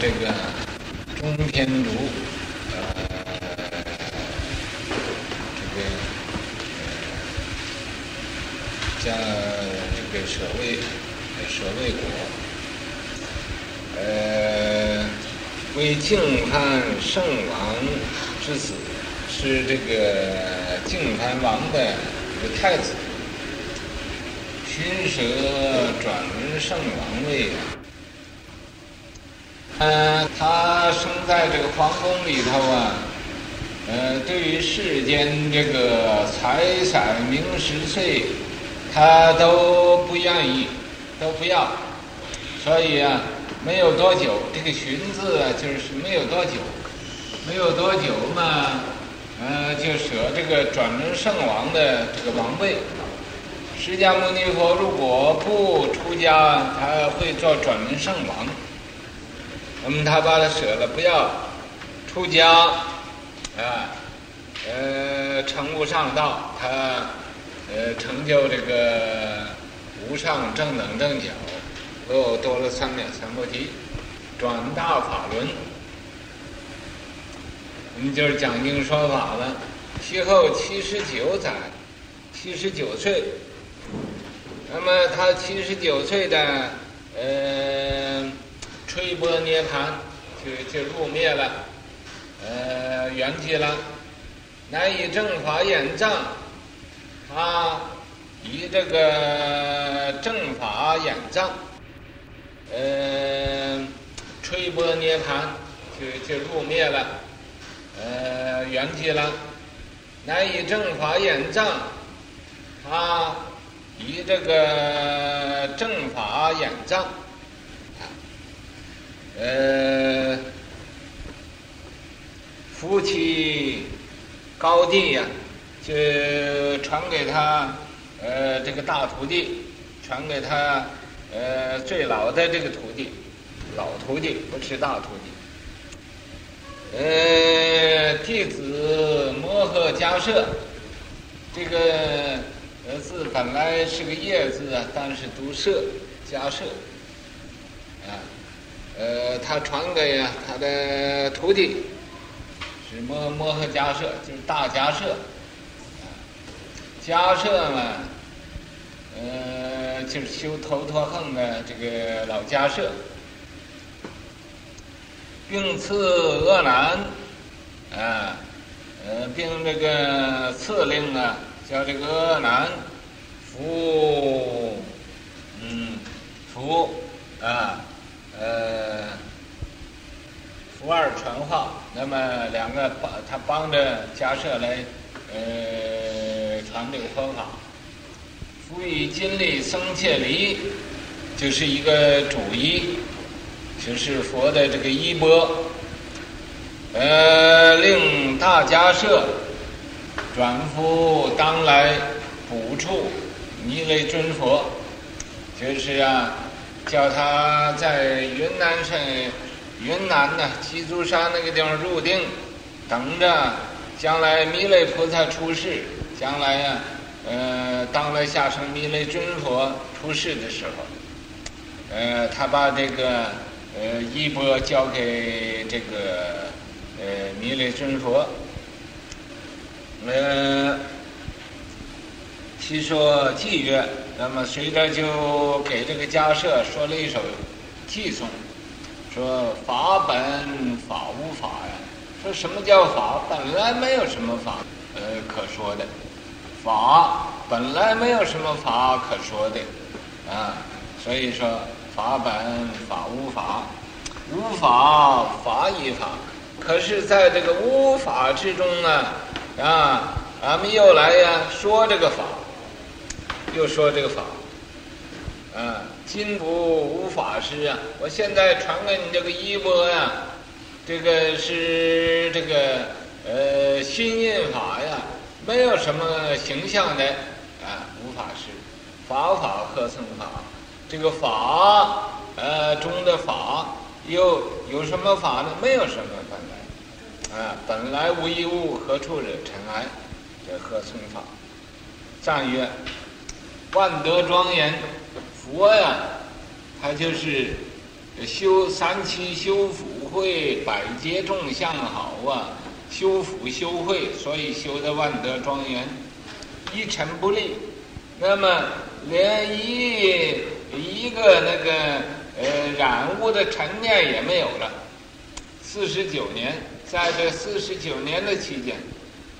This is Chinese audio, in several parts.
这个中天竺，呃，这个呃，叫这个舍卫舍卫国，呃，为净槃圣王之子，是这个净槃王的一个太子，寻舍转轮圣王位啊。呃，他生在这个皇宫里头啊，呃，对于世间这个财产名食睡，他都不愿意，都不要，所以啊，没有多久，这个寻字啊，就是没有多久，没有多久嘛，呃，就舍这个转轮圣王的这个王位。释迦牟尼佛如果不出家，他会做转轮圣王。那么他把他舍了，不要出家，啊，呃，成无上道，他呃成就这个无上正等正觉，又，多了三点三菩提，转大法轮，我们就是讲经说法了。其后七十九载，七十九岁，那么他七十九岁的，呃。吹波涅槃，就就入灭了，呃，圆寂了。乃以正法眼藏，他以这个正法眼藏，呃，吹波涅槃，就就入灭了，呃，圆寂了。乃以正法眼藏，他以这个正法眼藏。呃，夫妻高弟呀，就传给他呃这个大徒弟，传给他呃最老的这个徒弟，老徒弟不是大徒弟。呃，弟子摩诃迦叶，这个呃字本来是个叶字啊，但是读舍迦叶啊。他传给呀他的徒弟是摩摩诃迦舍，就是大迦舍。迦叶嘛，呃，就是修头陀行的这个老迦舍，并赐恶难，啊，呃，并这个赐令啊，叫这个恶难服，嗯，服啊。呃，不二传话，那那么两个帮他帮着迦叶来，呃，传这个佛法。夫以金力僧伽离，就是一个主衣，就是佛的这个衣钵。呃，令大迦叶转敷当来补处弥勒尊佛，就是啊。叫他在云南省，云南的鸡足山那个地方入定，等着将来弥勒菩萨出世，将来呀、呃，当了下生弥勒尊佛出世的时候，呃，他把这个呃衣钵交给这个呃弥勒尊佛，呃，其说偈曰。那么随着就给这个迦叶说了一首偈颂，说法本法无法呀。说什么叫法？本来没有什么法，呃，可说的。法本来没有什么法可说的，啊，所以说法本法无法，无法法亦法。可是在这个无法之中呢，啊，俺们又来呀说这个法。又说这个法，啊，今不无法师啊！我现在传给你这个衣钵呀，这个是这个呃心印法呀，没有什么形象的啊，无法师，法法合僧法，这个法呃中的法又有什么法呢？没有什么本来，啊，本来无一物，何处惹尘埃？这合僧法，赞曰。万德庄严，佛呀，他就是修三七修福慧，百劫众相好啊，修福修慧，所以修得万德庄严，一尘不立。那么连一一个那个呃染污的尘念也没有了。四十九年，在这四十九年的期间，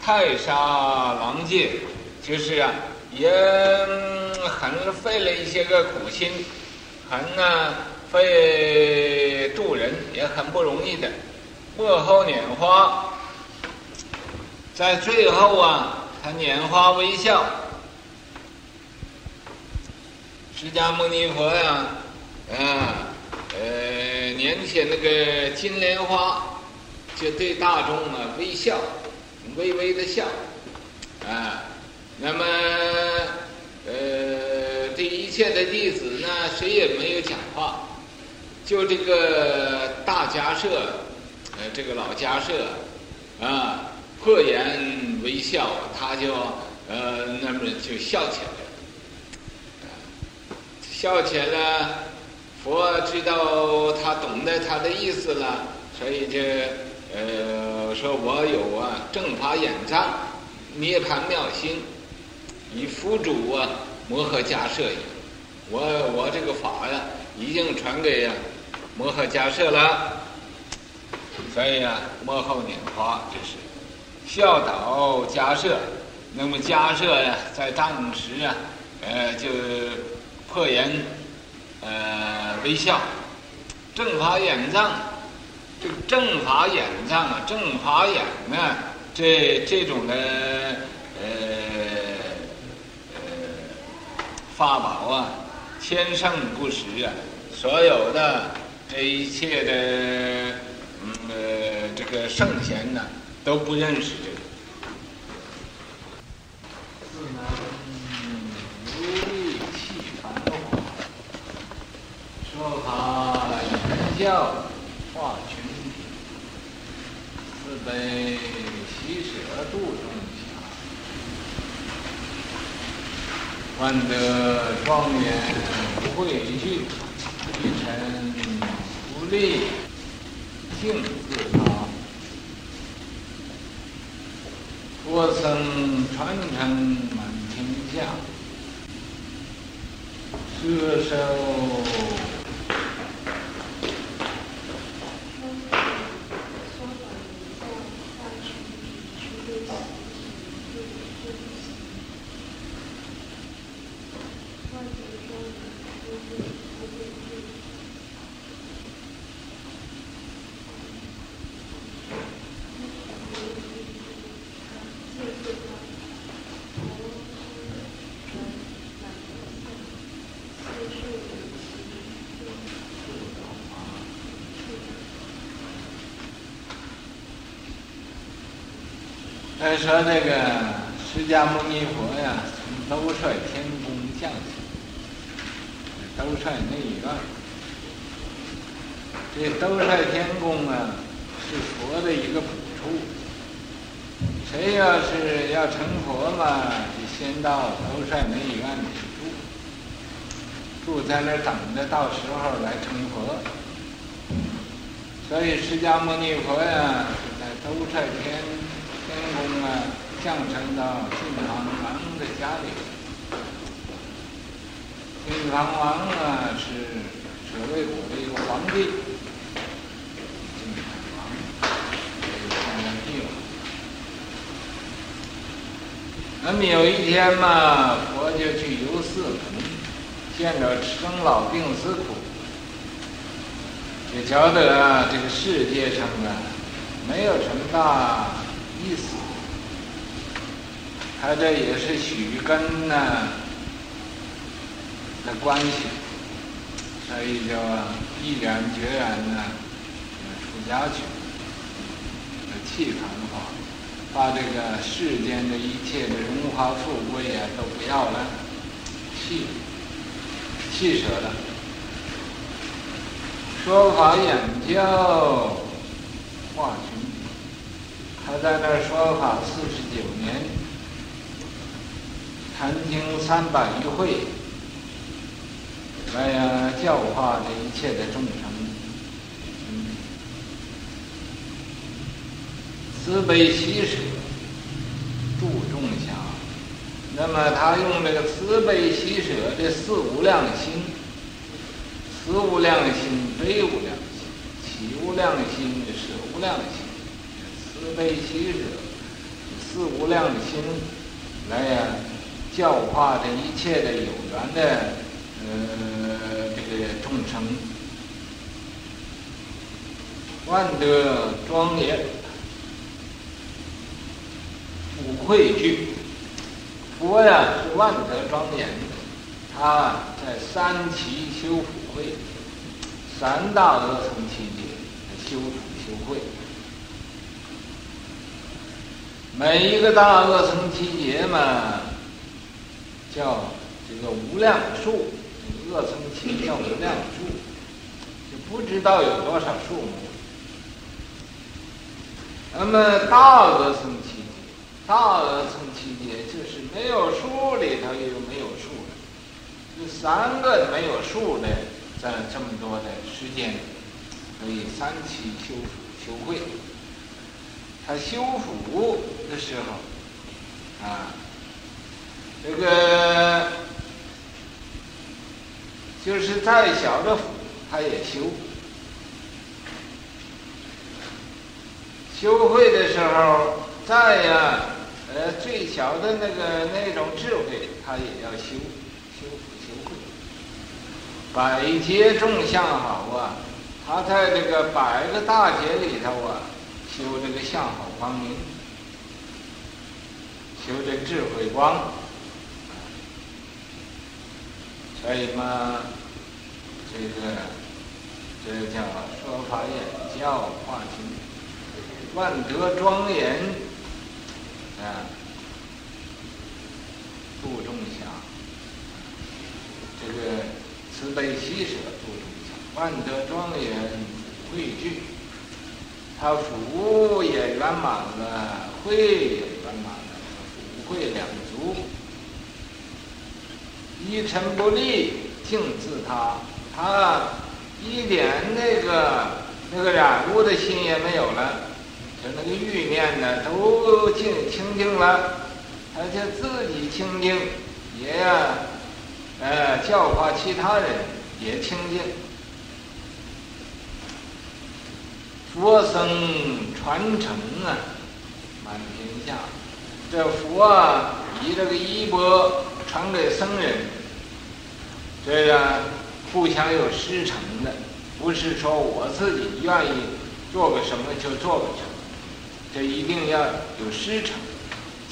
太沙狼藉，就是啊，也很费了一些个苦心，很呢费助人，也很不容易的。末后拈花，在最后啊，他拈花微笑。释迦牟尼佛呀，啊，呃，拈起那个金莲花，就对大众啊微笑，微微的笑，啊，那么，呃，现在弟子呢，谁也没有讲话，就这个大迦叶，呃，这个老迦叶，啊，破颜微笑，他就呃，那么就笑起来了。笑起来了，佛知道他懂得他的意思了，所以就呃说我有啊正法眼藏，涅槃妙心，以付嘱啊摩诃迦叶也。我我这个法呀已经传给呀摩诃迦叶了，所以啊摩诃拈花就是孝导迦叶，那么迦叶呀在当时啊呃就。破颜，呃，微笑，正法眼藏，这个正法眼藏啊，正法眼呢，这这种的呃呃法宝啊，千圣不实啊，所有的这一切的嗯呃这个圣贤呢，都不认识这个。说他言教化群体，慈悲喜舍度众生，万德庄严不汇聚，一尘不立净自他，佛僧传承满天下，摄受。再说这个释迦牟尼佛呀，从兜率天宫降下，兜率内院。这兜率天宫啊，是佛的一个补处。谁要是要成佛嘛，就先到兜率内院里住，住在那儿等着，到时候来成佛。所以释迦牟尼佛呀，是在兜率天。天宫啊，降生到净饭王的家里。净饭王啊，是舍卫国的一个皇帝。净饭王，这个皇帝了。那么有一天嘛，佛就去游寺门，见着生老病死苦，也觉得啊，这个世界上啊，没有什么大。意思，他这也是许根呢的关系，所以就毅然决然的出家去，弃凡化，把这个世间的一切的荣华富贵啊都不要了，弃，弃舍了，说法演教化群。他在那说法四十九年，谈经三百余会，来呀，教化这一切的众生。慈悲喜舍，度众想。那么他用这个慈悲喜舍这四无量心，慈无量心、悲无量心、喜无量心、舍无量心，慈悲喜舍四无量心，来呀，教化这一切的有缘的。呃这个众生，万德庄严，普惠具。佛呀是万德庄严，他在三期修普惠，三大恶僧只劫修普修惠。每一个大恶僧只劫嘛，叫这个无量数，这个阿僧只叫无量数，就不知道有多少数目。那么大阿僧只劫，大阿僧只劫就是没有数里头也有没有数的，这三个没有数的，在这么多的时间里，可以三期修复修会。他修福的时候，啊，这个就是再小的福，他也修。修慧的时候，再呀，呃，最小的那个那种智慧，他也要修，修福修慧。百劫众相好啊，他在这个百个大劫里头啊。修这个相好光明，修这智慧光，所以嘛，这个这个叫说法眼教化经，万德庄严啊，度众生，这个慈悲喜舍度众生，万德庄严汇聚。他福也圆满了，慧也圆满了，福慧两足，一尘不立，净自他，他一点那个那个染污的心也没有了，就那个欲念呢都净清净了，他就自己清净，也呀，呃，教化其他人也清净。佛僧传承啊，满天下。这佛啊，以这个衣钵传给僧人，这个互相有师承的，不是说我自己愿意做个什么就做个什么，这一定要有师承，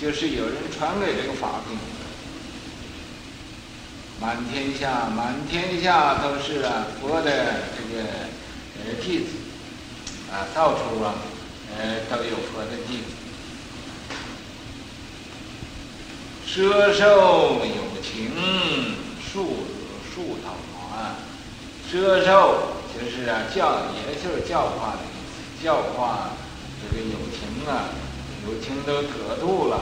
就是有人传给这个法给你。满天下，满天下都是啊佛的这个呃弟子。啊，到处啊，呃，都有佛的弟子。摄受有情，树树头啊，摄受就是啊教，也就是教化的意思，教化这个有情啊，有情都得度了，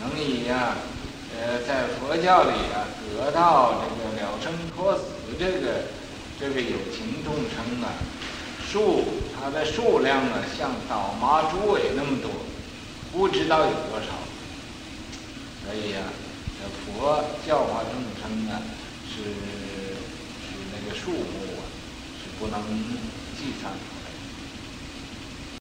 能以、啊，呃，在佛教里啊得到这个了生脱死这个这个有情众生啊。数，它的数量啊，像倒麻猪尾那么多，不知道有多少。所以呀、啊，这佛教化众生啊，是树木，是不能计算。